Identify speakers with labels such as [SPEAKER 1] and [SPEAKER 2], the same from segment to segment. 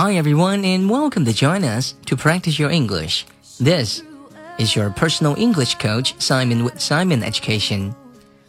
[SPEAKER 1] Hi everyone and welcome to join us to practice your English. This is your personal English coach Simon with Simon Education.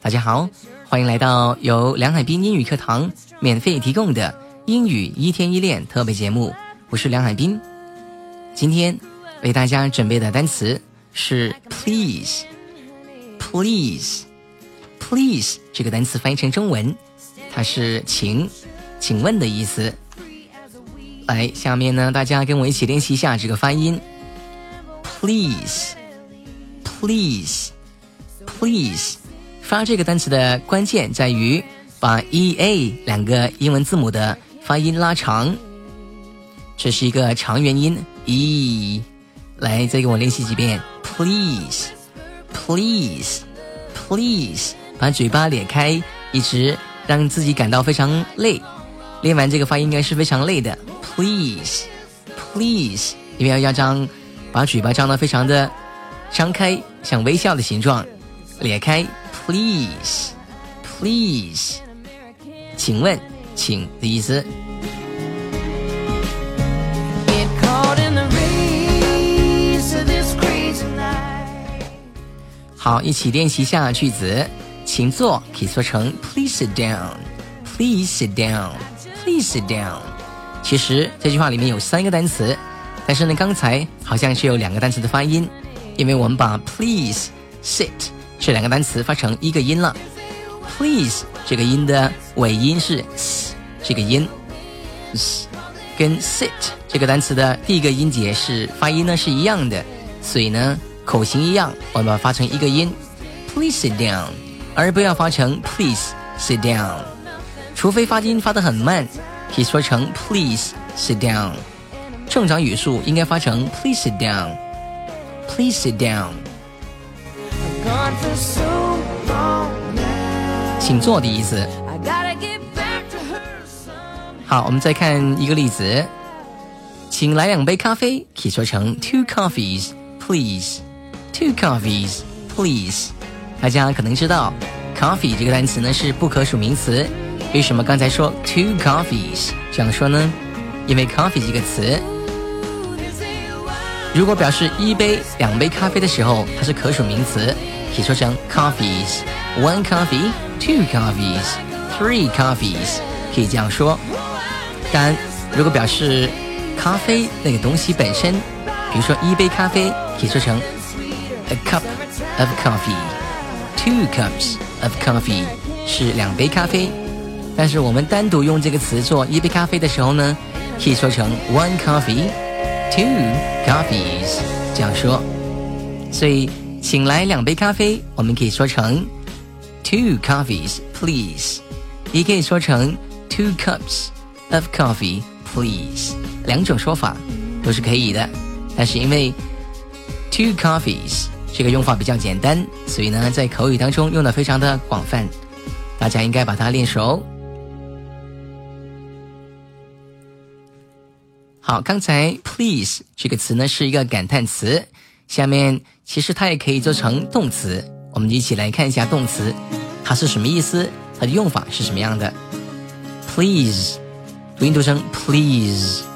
[SPEAKER 1] 大家好，欢迎来到由梁海滨英语课堂免费提供的英语一天一练特别节目。我是梁海滨，今天为大家准备的单词是 please。please please 这个单词翻译成中文，它是请、请问的意思。 来，下面呢，大家跟我一起练习一下这个发音。Please，please，please，发这个单词的关键在于把 e a 两个英文字母的发音拉长，这是一个长元音 e。来，再给我练习几遍。Please，please，please，把嘴巴咧开，一直让自己感到非常累。练完这个发音应该是非常累的。Please，please，因为要要张，把嘴巴张得非常的张开，像微笑的形状，咧开。Please，please，请问，请的意思。好，一起练习一下句子。请坐可以说成 Please sit down，Please sit Please sit down。其实这句话里面有三个单词，但是呢，刚才好像是有两个单词的发音，因为我们把 please sit 这两个单词发成一个音了。please 这个音的尾音是 s 这个音，s 跟 sit 这个单词的第一个音节是发音呢是一样的，所以呢口型一样，我们把它发成一个音，please sit down，而不要发成 please sit down，除非发音发得很慢。可以说成 Please sit down。正常语速应该发成 Please sit down。Please sit down。请坐的意思。好，我们再看一个例子，请来两杯咖啡，可以说成 Two coffees, please. Two coffees, please. 大家可能知道，coffee 这个单词呢是不可数名词。为什么刚才说 two coffees 这样说呢？因为 coffee 这个词，如果表示一杯、两杯咖啡的时候，它是可数名词，可以说成 coffees。One coffee, two coffees, three coffees，可以这样说。但，如果表示咖啡那个东西本身，比如说一杯咖啡，可以说成 a cup of coffee。Two cups of coffee 是两杯咖啡。但是我们单独用这个词做一杯咖啡的时候呢，可以说成 one coffee，two coffees 这样说。所以，请来两杯咖啡，我们可以说成 two coffees please，也可以说成 two cups of coffee please，两种说法都是可以的。但是因为 two coffees 这个用法比较简单，所以呢，在口语当中用的非常的广泛，大家应该把它练熟。好，刚才 please 这个词呢是一个感叹词，下面其实它也可以做成动词。我们一起来看一下动词，它是什么意思，它的用法是什么样的。please 读音读成 please，please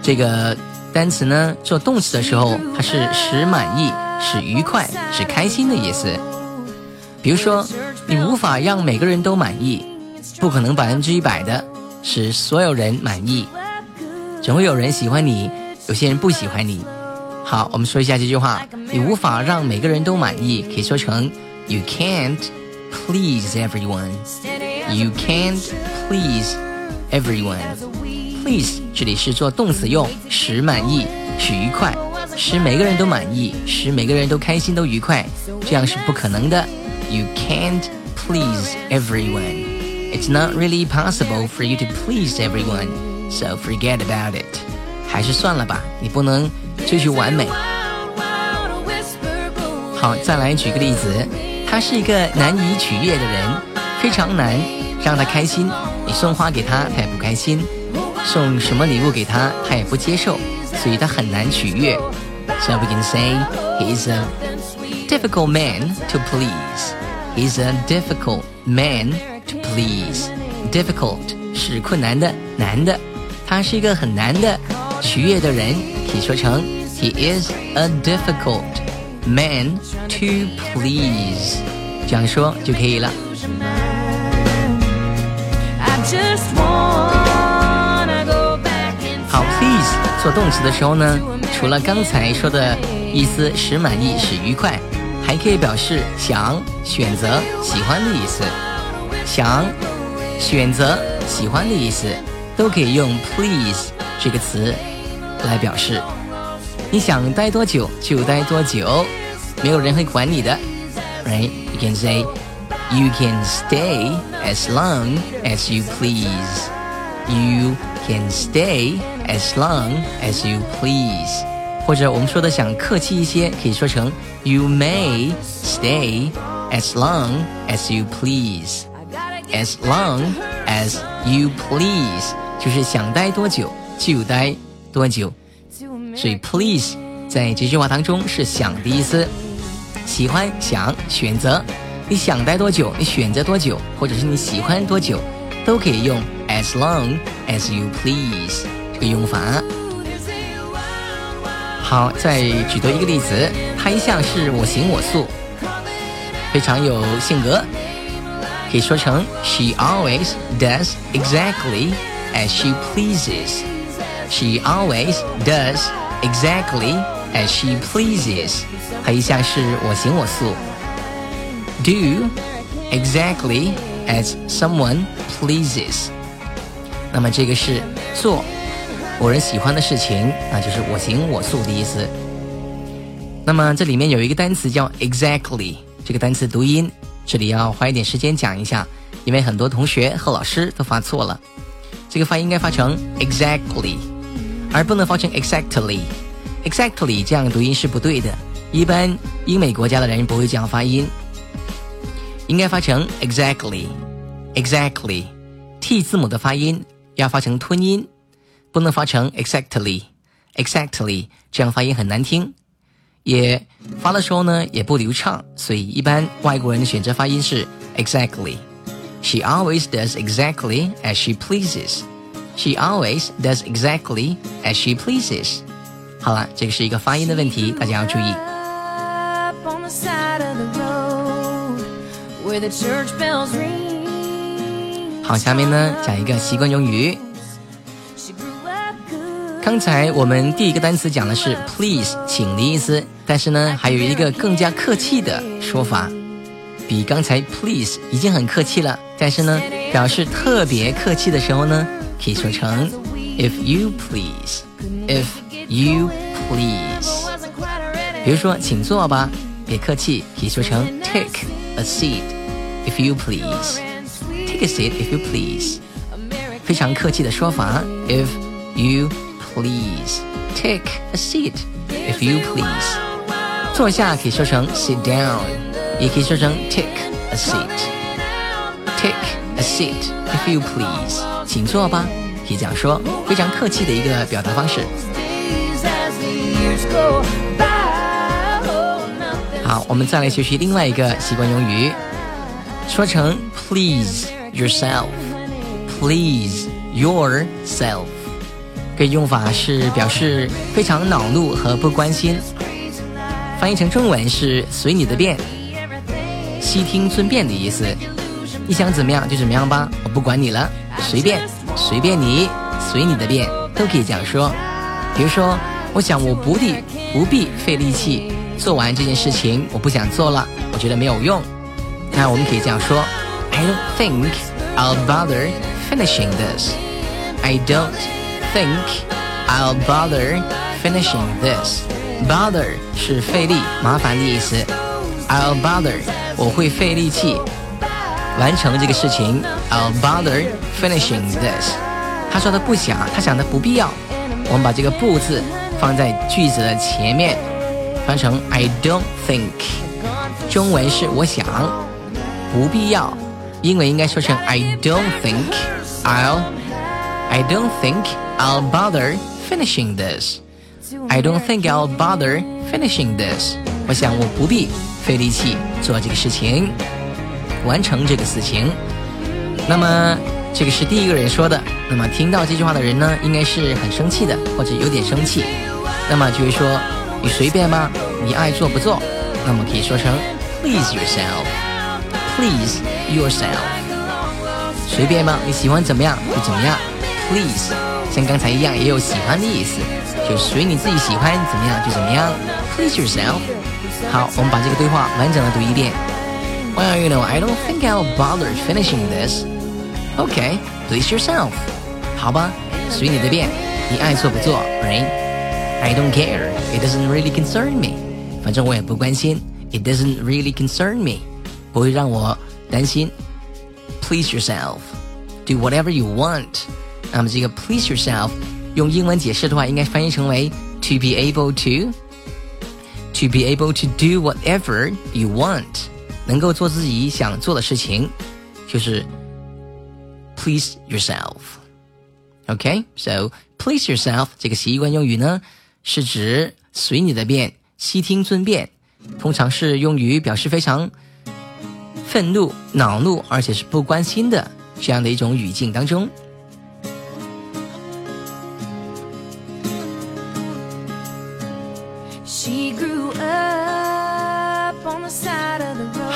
[SPEAKER 1] 这个单词呢做动词的时候，它是使满意、使愉快、使开心的意思。比如说，你无法让每个人都满意，不可能百分之一百的。使所有人满意，总会有人喜欢你，有些人不喜欢你。好，我们说一下这句话：你无法让每个人都满意，可以说成 You can't please everyone. You can't please everyone. Please 这里是做动词用，使满意，使愉快，使每个人都满意，使每个人都开心都愉快，这样是不可能的。You can't please everyone. It's not really possible for you to please everyone, so forget about it. 还是算了吧，你不能追求完美。好，再来举个例子，他是一个难以取悦的人，非常难让他开心。你送花给他，他也不开心；送什么礼物给他，他也不接受，所以他很难取悦。So we can say he's a difficult man to please. He's a difficult man. Please, difficult. 是困难的、难的。他是一个很难的取悦的人，可以说成 He is a difficult man to please，这样说就可以了。好，please 做动词的时候呢，除了刚才说的意思使满意、使愉快，还可以表示想、选择、喜欢的意思。想、选择、喜欢的意思，都可以用 please 这个词来表示。你想待多久就待多久，没有人会管你的。Right？You can say you can stay as long as you please. You can stay as long as you please. 或者我们说的想客气一些，可以说成 You may stay as long as you please. As long as you please，就是想待多久就待多久。所以 please 在这句话当中是想的意思，喜欢想选择，你想待多久，你选择多久，或者是你喜欢多久，都可以用 as long as you please 这个用法。好，再举多一个例子，他一向是我行我素，非常有性格。可以说成 She always does exactly as she pleases. She always does exactly as she pleases. 它一向是我行我素。Do exactly as someone pleases. 那么这个是做某人喜欢的事情，那就是我行我素的意思。那么这里面有一个单词叫 exactly，这个单词读音。 这里要花一点时间讲一下，因为很多同学和老师都发错了。这个发音应该发成 exactly，而不能发成 exactly。exactly 这样的读音是不对的，一般英美国家的人不会这样发音，应该发成 exactly。exactly t 字母的发音要发成吞音，不能发成 exactly。exactly 这样发音很难听。也发的时候呢也不流畅，所以一般外国人的选择发音是 exactly。She always does exactly as she pleases. She always does exactly as she pleases. 好了，这个是一个发音的问题，大家要注意。好，下面呢讲一个习惯用语。刚才我们第一个单词讲的是 please，请的意思，但是呢，还有一个更加客气的说法，比刚才 please 已经很客气了，但是呢，表示特别客气的时候呢，可以说成 if you please，if you please。比如说，请坐吧，别客气，可以说成 take a seat，if you please，take a seat if you please，非常客气的说法，if you。Please take a seat, if you please。坐下可以说成 sit down，也可以说成 take a seat。Take a seat, if you please。请坐吧，可以这样说，非常客气的一个表达方式。好，我们再来学习另外一个习惯用语，说成 please yourself。Please yourself。 这个用法是表示非常恼怒和不关心，翻译成中文是随你的便，悉听尊便的意思。你想怎么样就怎么样吧，我不管你了，随便，随便你，随你的便，都可以这样说。比如说，我想我不必不必费力气做完这件事情，我不想做了，我觉得没有用。那我们可以这样说：I don't think I'll bother finishing this. I don't. Think I'll bother finishing this. Bother 是费力、麻烦的意思。I'll bother 我会费力气完成这个事情。I'll bother finishing this。他说的不想，他想的不必要。我们把这个不字放在句子的前面，翻成 I don't think。中文是我想不必要，英文应该说成 I don't think I'll I don't think I'll bother finishing this. I don't think I'll bother finishing this. 我想我不必费力气做这个事情，完成这个事情。那么这个是第一个人说的。那么听到这句话的人呢，应该是很生气的，或者有点生气。那么就会说你随便吧，你爱做不做。那么可以说成 please yourself，please yourself，随便吗？你喜欢怎么样就怎么样。Please，像刚才一样也有喜欢的意思，就随你自己喜欢怎么样就怎么样。Please yourself。好，我们把这个对话完整的读一遍。Well, you know, I don't think I'll bother finishing this. Okay, please yourself. 好吧，随你的便，你爱做不做，right? I don't care. It doesn't really concern me. 反正我也不关心。It doesn't really concern me. 不会让我担心。Please yourself. Do whatever you want. 那么这个 please yourself 用英文解释的话，应该翻译成为 to be able to to be able to do whatever you want，能够做自己想做的事情，就是 please yourself。OK，so please yourself 这个习惯用语呢，是指随你的便，悉听尊便，通常是用于表示非常愤怒、恼怒，而且是不关心的这样的一种语境当中。